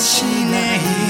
しない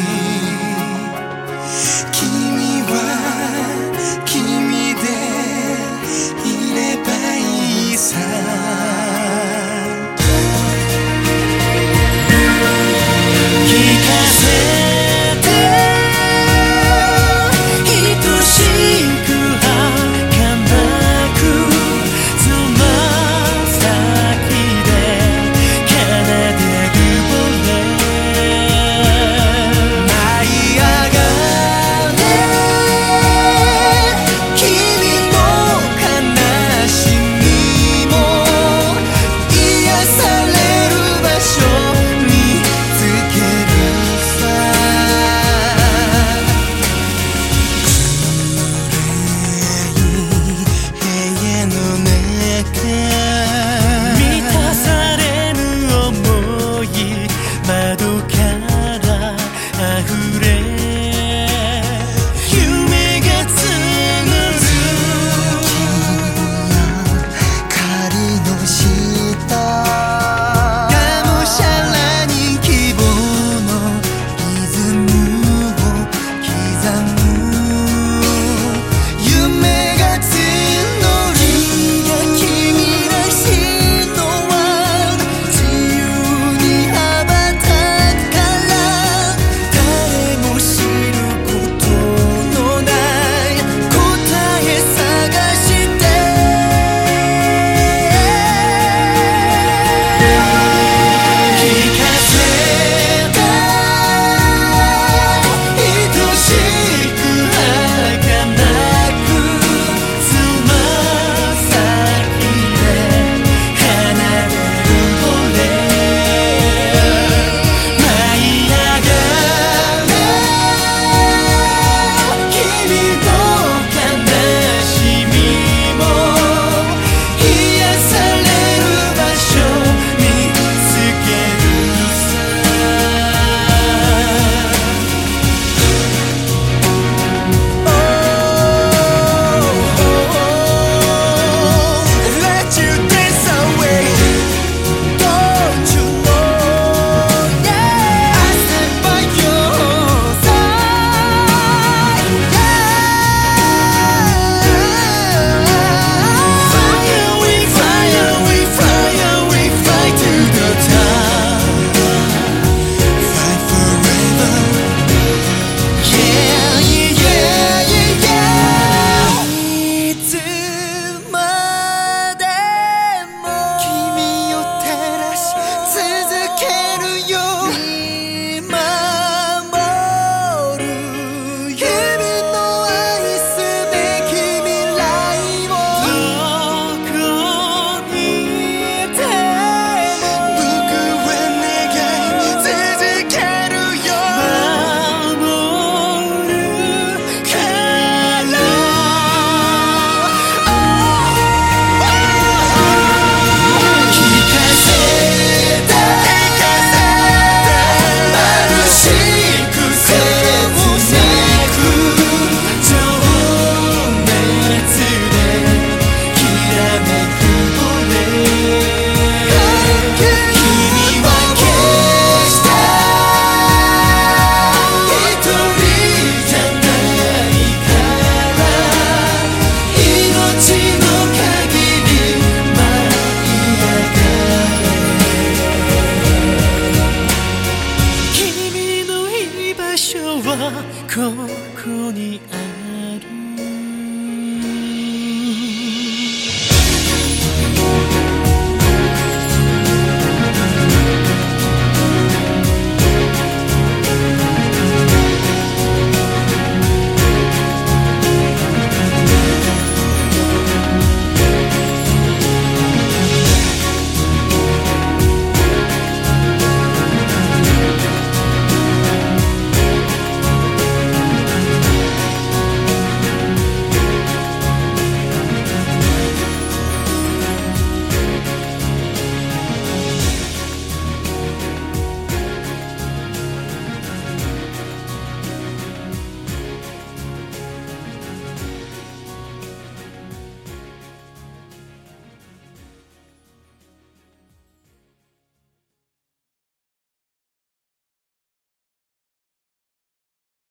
Thank.